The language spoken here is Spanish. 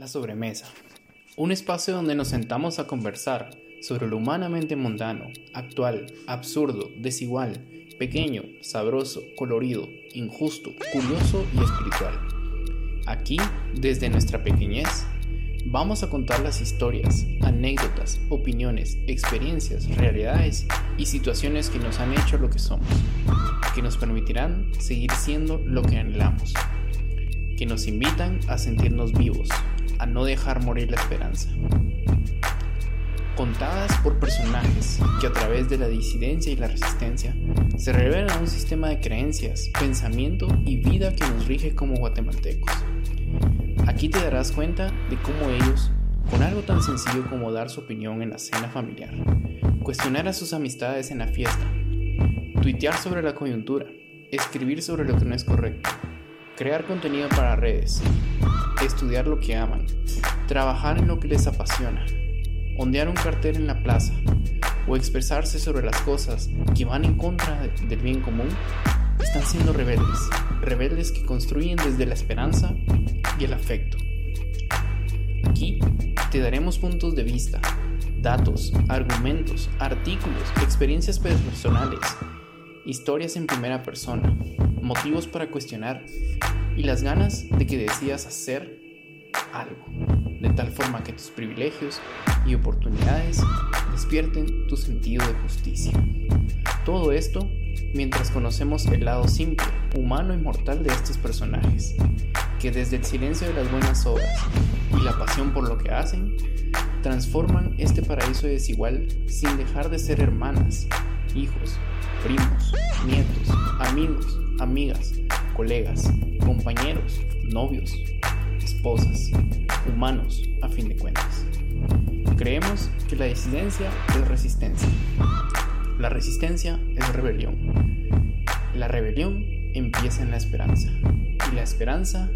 La sobremesa. Un espacio donde nos sentamos a conversar sobre lo humanamente mundano, actual, absurdo, desigual, pequeño, sabroso, colorido, injusto, curioso y espiritual. Aquí, desde nuestra pequeñez, vamos a contar las historias, anécdotas, opiniones, experiencias, realidades y situaciones que nos han hecho lo que somos, que nos permitirán seguir siendo lo que anhelamos, que nos invitan a sentirnos vivos, a no dejar morir la esperanza. Contadas por personajes que a través de la disidencia y la resistencia se revelan un sistema de creencias, pensamiento y vida que nos rige como guatemaltecos. Aquí te darás cuenta de cómo ellos, con algo tan sencillo como dar su opinión en la cena familiar, cuestionar a sus amistades en la fiesta, tuitear sobre la coyuntura, escribir sobre lo que no es correcto, crear contenido para redes, estudiar lo que aman, trabajar en lo que les apasiona, ondear un cartel en la plaza o expresarse sobre las cosas que van en contra del bien común, están siendo rebeldes, rebeldes que construyen desde la esperanza y el afecto. Aquí te daremos puntos de vista, datos, argumentos, artículos, experiencias personales, historias en primera persona, motivos para cuestionar y las ganas de que decidas hacer algo, de tal forma que tus privilegios y oportunidades despierten tu sentido de justicia. Todo esto mientras conocemos el lado simple, humano y mortal de estos personajes, que desde el silencio de las buenas obras y la pasión por lo que hacen, transforman este paraíso desigual sin dejar de ser hermanas, hijos, primos, nietos, amigos, amigas, colegas, compañeros, novios, esposas, humanos, a fin de cuentas. Creemos que la disidencia es resistencia. La resistencia es rebelión. La rebelión empieza en la esperanza. Y la esperanza